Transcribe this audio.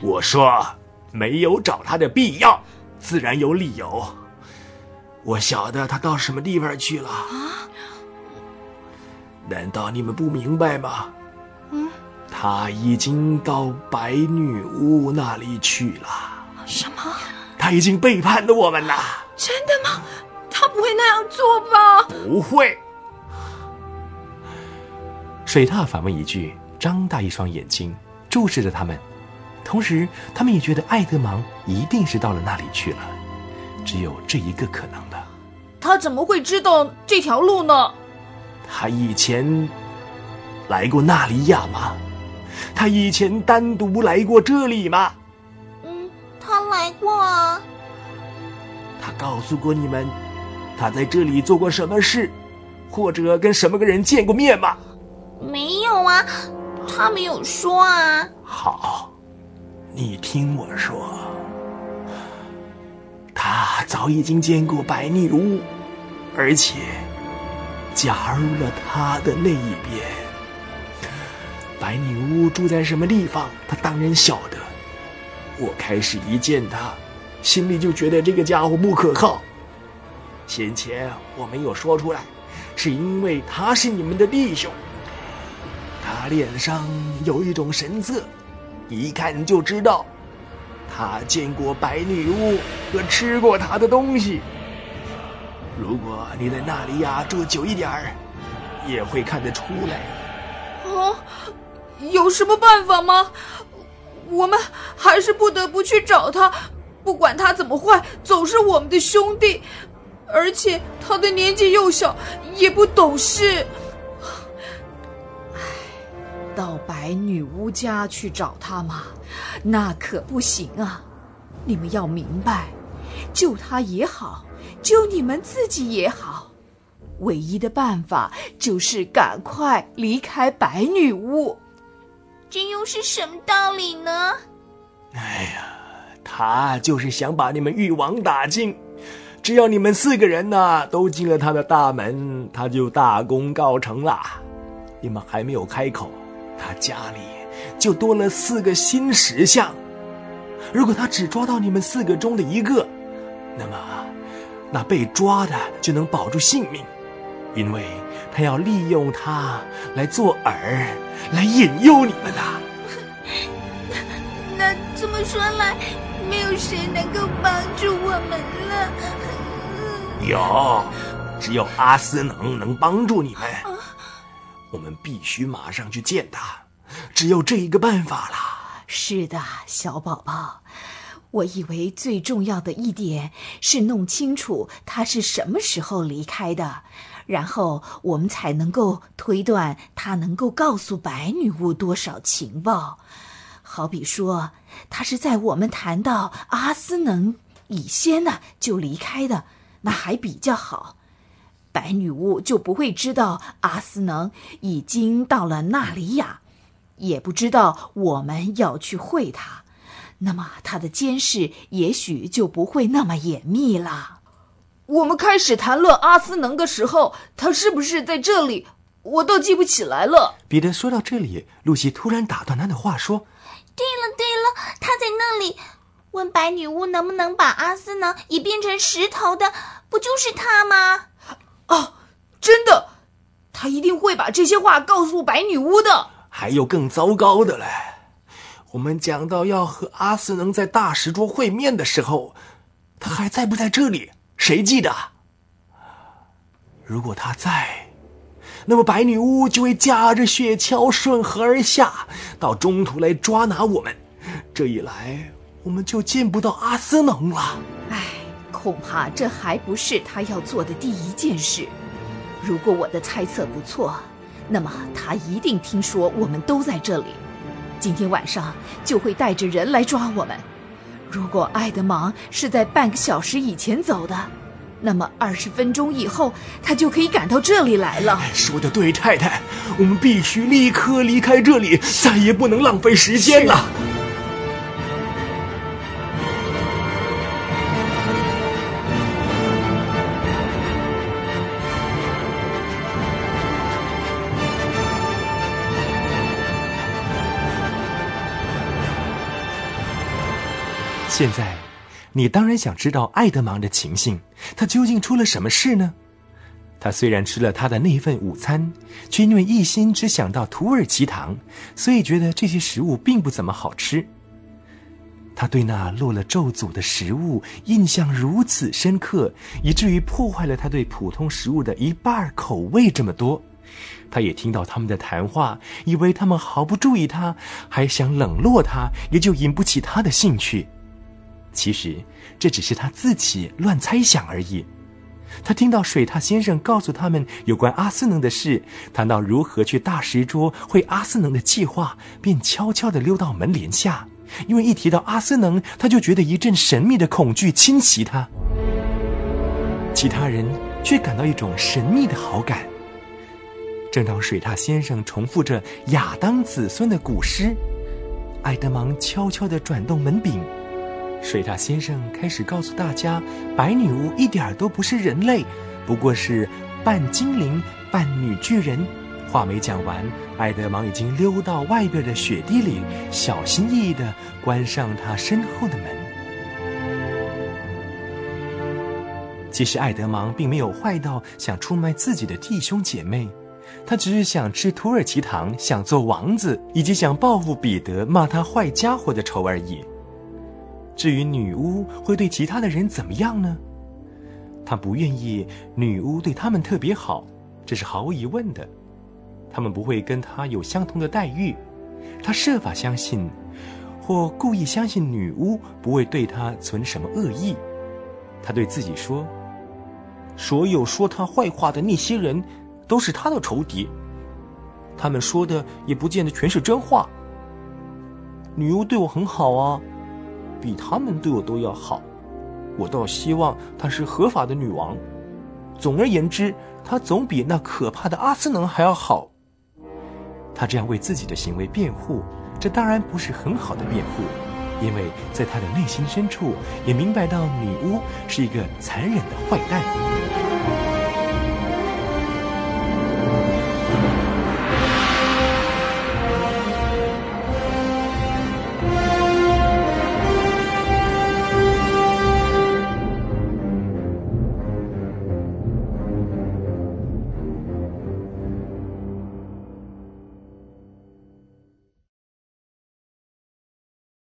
我说没有找他的必要，自然有理由。我晓得他到什么地方去了啊？难道你们不明白吗？嗯，他已经到白女巫那里去了。什么？他已经背叛了我们了。真的吗？他不会那样做吧？不会。水獭反问一句，张大一双眼睛注视着他们，同时他们也觉得爱德芒一定是到了那里去了，只有这一个可能的。他怎么会知道这条路呢？他以前来过纳里亚吗？他以前单独来过这里吗？嗯，他来过啊。他告诉过你们，他在这里做过什么事，或者跟什么个人见过面吗？没有啊，他没有说啊。好，你听我说，他早已经见过白女巫，而且加入了他的那一边。白女巫住在什么地方，他当然晓得。我开始一见他。心里就觉得这个家伙不可靠。先前我没有说出来，是因为他是你们的弟兄。他脸上有一种神色，一看就知道，他见过白女巫和吃过她的东西。如果你在纳里亚住久一点儿，也会看得出来。啊，有什么办法吗？我们还是不得不去找他。不管他怎么坏，总是我们的兄弟，而且他的年纪又小，也不懂事。到白女巫家去找他吗？那可不行啊！你们要明白，救他也好，救你们自己也好，唯一的办法就是赶快离开白女巫。这又是什么道理呢？哎呀！他就是想把你们一网打尽，只要你们四个人呢都进了他的大门，他就大功告成了。你们还没有开口，他家里就多了四个新石像。如果他只抓到你们四个中的一个，那么那被抓的就能保住性命，因为他要利用他来做饵，来引诱你们的。那这么说来。没有谁能够帮助我们了。有，只有阿斯能能帮助你们。我们必须马上去见他，只有这一个办法了。是的，小宝宝，我以为最重要的一点是弄清楚他是什么时候离开的，然后我们才能够推断他能够告诉白女巫多少情报。好比说，他是在我们谈到阿斯能以先呢就离开的，那还比较好，白女巫就不会知道阿斯能已经到了纳里亚，也不知道我们要去会他，那么他的监视也许就不会那么严密了。我们开始谈论阿斯能的时候，他是不是在这里？我都记不起来了。彼得说到这里，露西突然打断他的话说。对了对了，他在那里问白女巫能不能把阿斯能也变成石头的，不就是他吗？哦，真的，他一定会把这些话告诉白女巫的。还有更糟糕的嘞，我们讲到要和阿斯能在大石桌会面的时候，他还在不在这里？谁记得？如果他在。那么白女巫就会驾着雪橇顺河而下，到中途来抓拿我们。这一来，我们就见不到阿斯能了。唉，恐怕这还不是他要做的第一件事。如果我的猜测不错，那么他一定听说我们都在这里，今天晚上就会带着人来抓我们。如果爱德芒是在半个小时以前走的。那么二十分钟以后，他就可以赶到这里来了。说的对，太太，我们必须立刻离开这里，再也不能浪费时间了。现在，你当然想知道爱德芒的情形，他究竟出了什么事呢？他虽然吃了他的那份午餐，却因为一心只想到土耳其糖，所以觉得这些食物并不怎么好吃。他对那落了咒诅的食物印象如此深刻，以至于破坏了他对普通食物的一半口味这么多。他也听到他们的谈话，以为他们毫不注意他，还想冷落他，也就引不起他的兴趣。其实这只是他自己乱猜想而已。他听到水獭先生告诉他们有关阿斯能的事，谈到如何去大石桌会阿斯能的计划，便悄悄地溜到门帘下。因为一提到阿斯能，他就觉得一阵神秘的恐惧侵袭他。其他人却感到一种神秘的好感。正当水獭先生重复着亚当子孙的古诗，爱德芒悄悄地转动门柄，水獭先生开始告诉大家，白女巫一点都不是人类，不过是半精灵半女巨人。话没讲完，爱德芒已经溜到外边的雪地里，小心翼翼地关上他身后的门。其实，爱德芒并没有坏到想出卖自己的弟兄姐妹，他只是想吃土耳其糖，想做王子，以及想报复彼得骂他坏家伙的仇而已。至于女巫会对其他的人怎么样呢？他不愿意女巫对他们特别好，这是毫无疑问的。他们不会跟他有相同的待遇，他设法相信，或故意相信女巫不会对他存什么恶意。他对自己说：“所有说他坏话的那些人，都是他的仇敌。他们说的也不见得全是真话。女巫对我很好啊，比他们对我都要好。我倒希望她是合法的女王。总而言之，她总比那可怕的阿斯能还要好。”他这样为自己的行为辩护，这当然不是很好的辩护，因为在他的内心深处也明白到女巫是一个残忍的坏蛋。